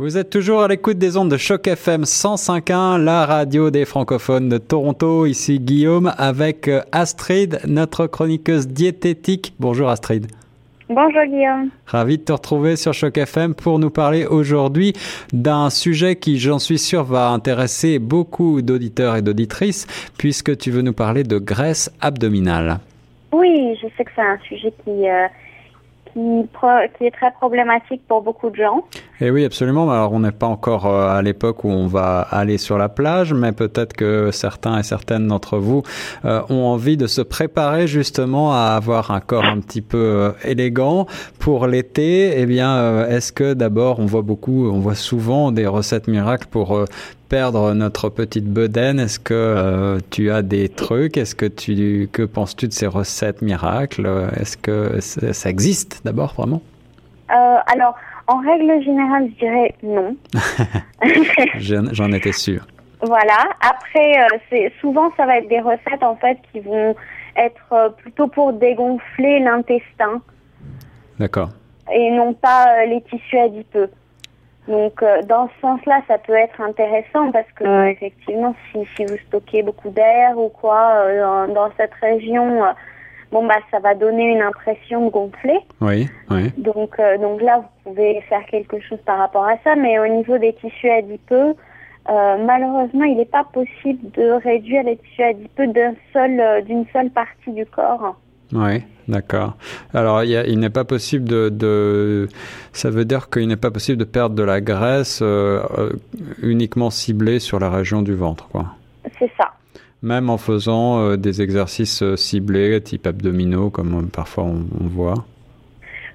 Vous êtes toujours à l'écoute des ondes de Choc FM 105.1, la radio des francophones de Toronto. Ici Guillaume avec euh, Astrid, notre chroniqueuse diététique. Bonjour Astrid. Bonjour Guillaume. Ravi de te retrouver sur Choc FM pour nous parler aujourd'hui d'un sujet qui, j'en suis sûr, va intéresser beaucoup d'auditeurs et d'auditrices puisque tu veux nous parler de graisse abdominale. Oui, je sais que c'est un sujet qui, euh, qui, est très problématique pour beaucoup de gens. Et eh oui, absolument. Alors, on n'est pas encore euh, à l'époque où on va aller sur la plage, mais peut-être que certains et certaines d'entre vous euh, ont envie de se préparer justement à avoir un corps un petit peu euh, élégant pour l'été. Eh bien, est-ce que d'abord, on voit beaucoup, on voit souvent des recettes miracles pour perdre notre petite bedaine? Est-ce que tu as des trucs? Est-ce que tu que penses-tu de ces recettes miracles? Est-ce que ça existe d'abord vraiment? Alors en règle générale, je dirais non. J'en étais sûr. Voilà. Après, euh, c'est souvent ça va être des recettes en fait qui vont être euh, plutôt pour dégonfler l'intestin. D'accord. Et non pas euh, les tissus adipeux. Donc dans ce sens-là, ça peut être intéressant parce que effectivement, si, si vous stockez beaucoup d'air ou quoi dans cette région bon bah ça va donner une impression de gonfler. Oui, oui. Donc euh, donc là vous pouvez faire quelque chose par rapport à ça, mais au niveau des tissus adipeux, euh, malheureusement il n'est pas possible de réduire les tissus adipeux d'un seul euh, d'une seule partie du corps. Oui, d'accord. Alors, il, il n'est pas possible de, de, Ça veut dire qu'il n'est pas possible de perdre de la graisse uniquement ciblée sur la région du ventre, quoi. C'est ça même en faisant euh, des exercices euh, ciblés, type abdominaux, comme euh, parfois on, voit.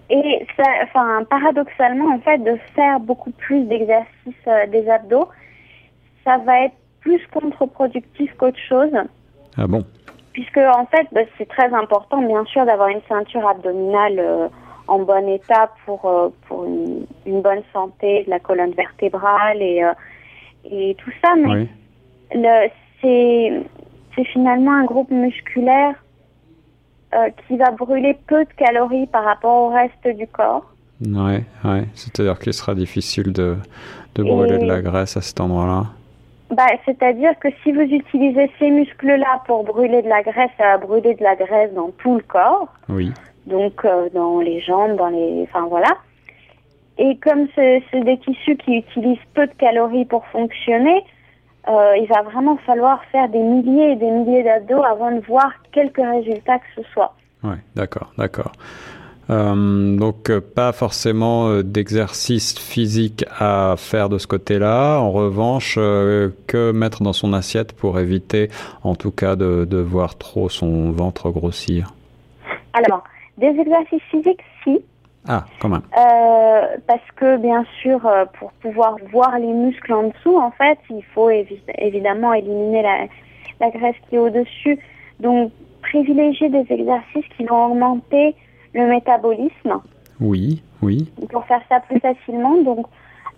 Et ça, enfin, paradoxalement, en fait, de faire beaucoup plus d'exercices des abdos, ça va être plus contre-productif qu'autre chose. Ah bon? Puisque, en fait, bah, c'est très important, bien sûr, d'avoir une ceinture abdominale en bon état pour, pour une, bonne santé de la colonne vertébrale et, et tout ça. Mais oui. le, c'est finalement un groupe musculaire euh, qui va brûler peu de calories par rapport au reste du corps. Ouais, ouais. C'est-à-dire qu'il sera difficile de, de brûler de la graisse à cet endroit-là. Bah, c'est-à-dire que si vous utilisez ces muscles-là pour brûler de la graisse, ça va brûler de la graisse dans tout le corps. Oui. Donc euh, dans les jambes, dans les, enfin voilà. Et comme c'est des tissus qui utilisent peu de calories pour fonctionner, euh, il va vraiment falloir faire des milliers et des milliers d'abdos avant de voir quelques résultats que ce soit. Oui, d'accord, d'accord. Euh, donc euh, pas forcément euh, d'exercice physique à faire de ce côté-là. En revanche, que mettre dans son assiette pour éviter, en tout cas, de, de voir trop son ventre grossir Alors, des exercices physiques, si. Ah, quand même. Euh, parce que bien sûr, pour pouvoir voir les muscles en dessous, en fait, il faut évidemment éliminer la, la graisse qui est au-dessus. Donc, privilégier des exercices qui vont augmenter le métabolisme. Oui, oui. Pour faire ça plus facilement. Donc,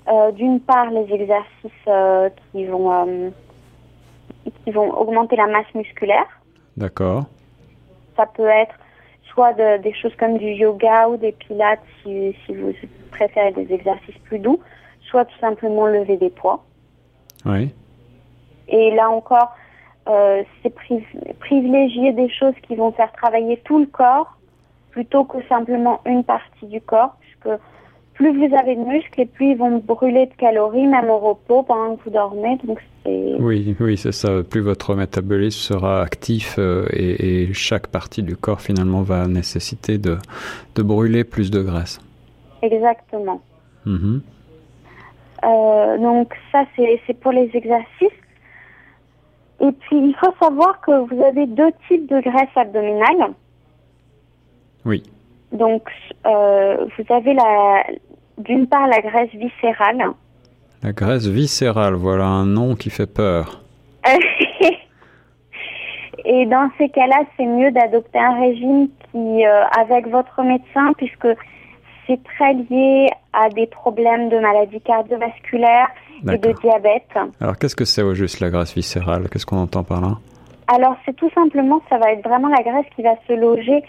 euh, d'une part, les exercices euh, qui vont euh, qui vont augmenter la masse musculaire. D'accord. Ça peut être soit des choses comme du yoga ou des pilates si, vous préférez des exercices plus doux, soit tout simplement lever des poids. Oui. Et là encore, c'est privilégier des choses qui vont faire travailler tout le corps plutôt que simplement une partie du corps, puisque plus vous avez de muscles et plus ils vont brûler de calories, même au repos pendant que vous dormez. Donc oui, oui, c'est ça. Plus votre métabolisme sera actif euh, et, chaque partie du corps finalement va nécessiter de, de brûler plus de graisse. Exactement. Mm-hmm. Euh, donc ça, c'est pour les exercices. Et puis, il faut savoir que vous avez deux types de graisse abdominale. Oui. Donc, euh, vous avez la, d'une part la graisse viscérale. La graisse viscérale, voilà un nom qui fait peur. Et dans ces cas-là, c'est mieux d'adopter un régime qui, euh, avec votre médecin, puisque c'est très lié à des problèmes de maladies cardiovasculaires et de diabète. Alors, qu'est-ce que c'est au juste la graisse viscérale? Qu'est-ce qu'on entend par là? Alors, c'est tout simplement, ça va être vraiment la graisse qui va se loger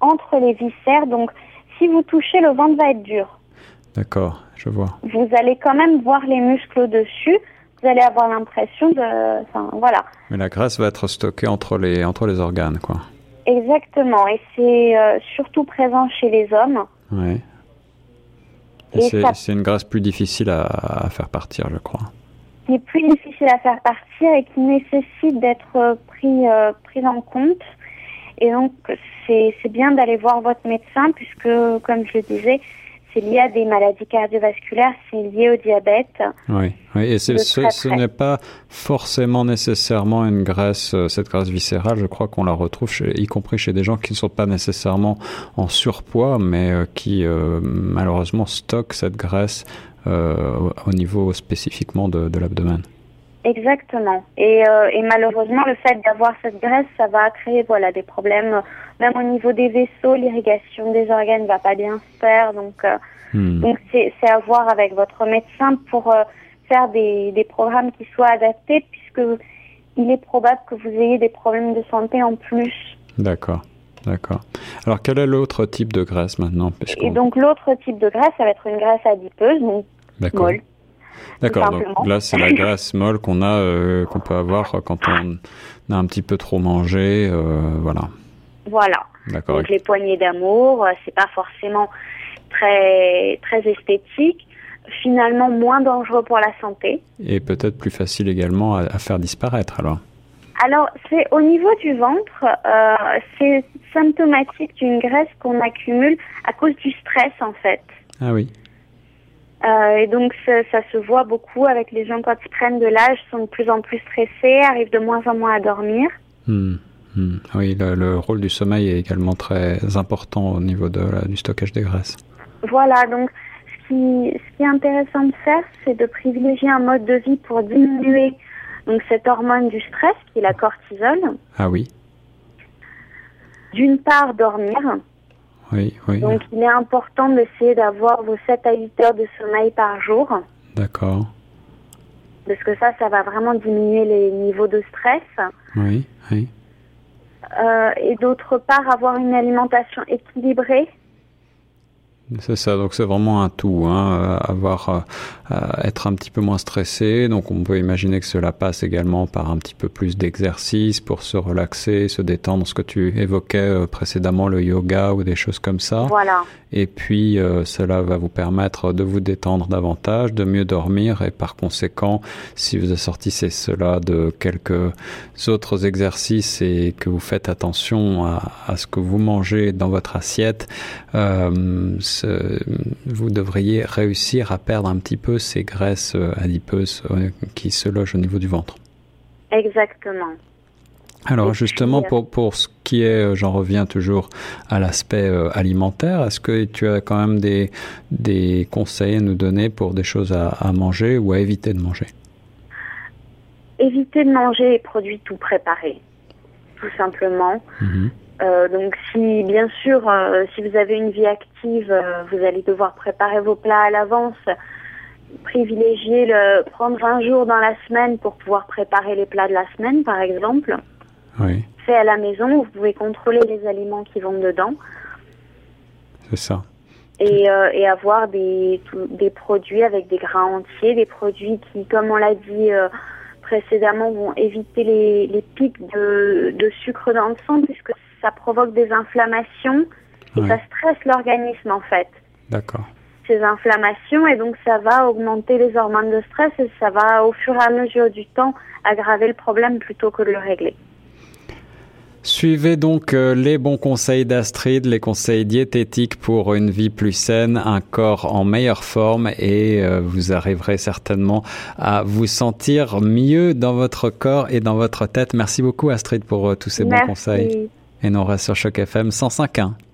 entre les viscères. Donc, si vous touchez, le ventre va être dur. D'accord. je vois. Vous allez quand même voir les muscles au-dessus. Vous allez avoir l'impression de, enfin voilà. Mais la graisse va être stockée entre les entre les organes, quoi. Exactement, et c'est euh, surtout présent chez les hommes. Oui. C'est ça- une graisse plus difficile à, à faire partir, je crois. qui est plus difficile à faire partir et qui nécessite d'être euh, pris, euh, pris en compte. Et donc, c'est bien d'aller voir votre médecin puisque, comme je le disais, c'est lié à des maladies cardiovasculaires, c'est lié au diabète. Oui, oui. et ce, n'est pas forcément nécessairement une graisse, euh, cette graisse viscérale, je crois qu'on la retrouve, chez, y compris chez des gens qui ne sont pas nécessairement en surpoids, mais euh, qui euh, malheureusement stockent cette graisse euh, au- au niveau spécifiquement de, de l'abdomen. Exactement. Et, euh, et malheureusement, le fait d'avoir cette graisse, ça va créer voilà des problèmes, euh, même au niveau des vaisseaux, l'irrigation des organes va pas bien se faire. Donc, euh, Hmm. Donc c'est c'est à voir avec votre médecin pour euh, faire des, des programmes qui soient adaptés puisque il est probable que vous ayez des problèmes de santé en plus. D'accord, d'accord. Alors quel est l'autre type de graisse maintenant? Et donc l'autre type de graisse, ça va être une graisse adipeuse, donc D'accord. molle. D'accord, donc là c'est la graisse molle qu'on a, euh, qu'on peut avoir quand on a un petit peu trop mangé, euh, voilà. Voilà. D'accord. Donc les poignées d'amour, euh, c'est pas forcément très très esthétique, finalement moins dangereux pour la santé. Et peut-être plus facile également à, à faire disparaître alors. Alors, c'est au niveau du ventre, euh, c'est symptomatique d'une graisse qu'on accumule à cause du stress en fait. Ah oui. Euh, et donc ça, ça se voit beaucoup avec les gens quand ils prennent de l'âge, sont de plus en plus stressés, arrivent de moins en moins à dormir. Hmm, hmm. Oui, le, le rôle du sommeil est également très important au niveau de du stockage des graisses. Voilà, donc ce qui, ce qui est intéressant de faire, c'est de privilégier un mode de vie pour diminuer donc cette hormone du stress qui est la cortisol. Ah oui, D'une part, dormir. Oui, oui. Donc il est important d'essayer d'avoir vos 7 à 8 heures de sommeil par jour. D'accord. Parce que ça, ça va vraiment diminuer les niveaux de stress. Oui, oui. Euh, et d'autre part, avoir une alimentation équilibrée. C'est ça, donc c'est vraiment un tout, hein, euh, avoir, euh, euh, être un petit peu moins stressé. Donc on peut imaginer que cela passe également par un petit peu plus d'exercice pour se relaxer, se détendre, ce que tu évoquais euh, précédemment, le yoga ou des choses comme ça. Voilà. Et puis euh, cela va vous permettre de vous détendre davantage, de mieux dormir et par conséquent, si vous assortissez cela de quelques autres exercices et que vous faites attention à, à ce que vous mangez dans votre assiette, euh, vous devriez réussir à perdre un petit peu ces graisses euh, adipeuses qui se logent au niveau du ventre. Exactement. Alors justement, euh, pour, pour ce qui est, j'en reviens toujours à l'aspect alimentaire, est-ce que tu as quand même des, des conseils à nous donner pour des choses à, à manger ou à éviter de manger? Éviter de manger les produits tout préparés, tout simplement. Mhm. Euh, donc si, bien sûr, euh, si vous avez une vie active, euh, vous allez devoir préparer vos plats à l'avance. Privilégier le prendre un jour dans la semaine pour pouvoir préparer les plats de la semaine, par exemple. Oui, Fait à la maison, vous pouvez contrôler les aliments qui vont dedans c'est ça. et, et avoir des, produits avec des gras entiers, des produits qui, comme on l'a dit précédemment, vont éviter les, les pics de, de sucre dans le sang puisque ça provoque des inflammations et ça stresse l'organisme en fait. D'accord. Ces inflammations et donc ça va augmenter les hormones de stress et ça va au fur et à mesure du temps aggraver le problème plutôt que de le régler. Suivez donc euh, les bons conseils d'Astrid, les conseils diététiques pour une vie plus saine, un corps en meilleure forme et euh, vous arriverez certainement à vous sentir mieux dans votre corps et dans votre tête. Merci beaucoup Astrid pour euh, tous ces bons Merci. conseils. Et nous reste sur Choc FM 105.1.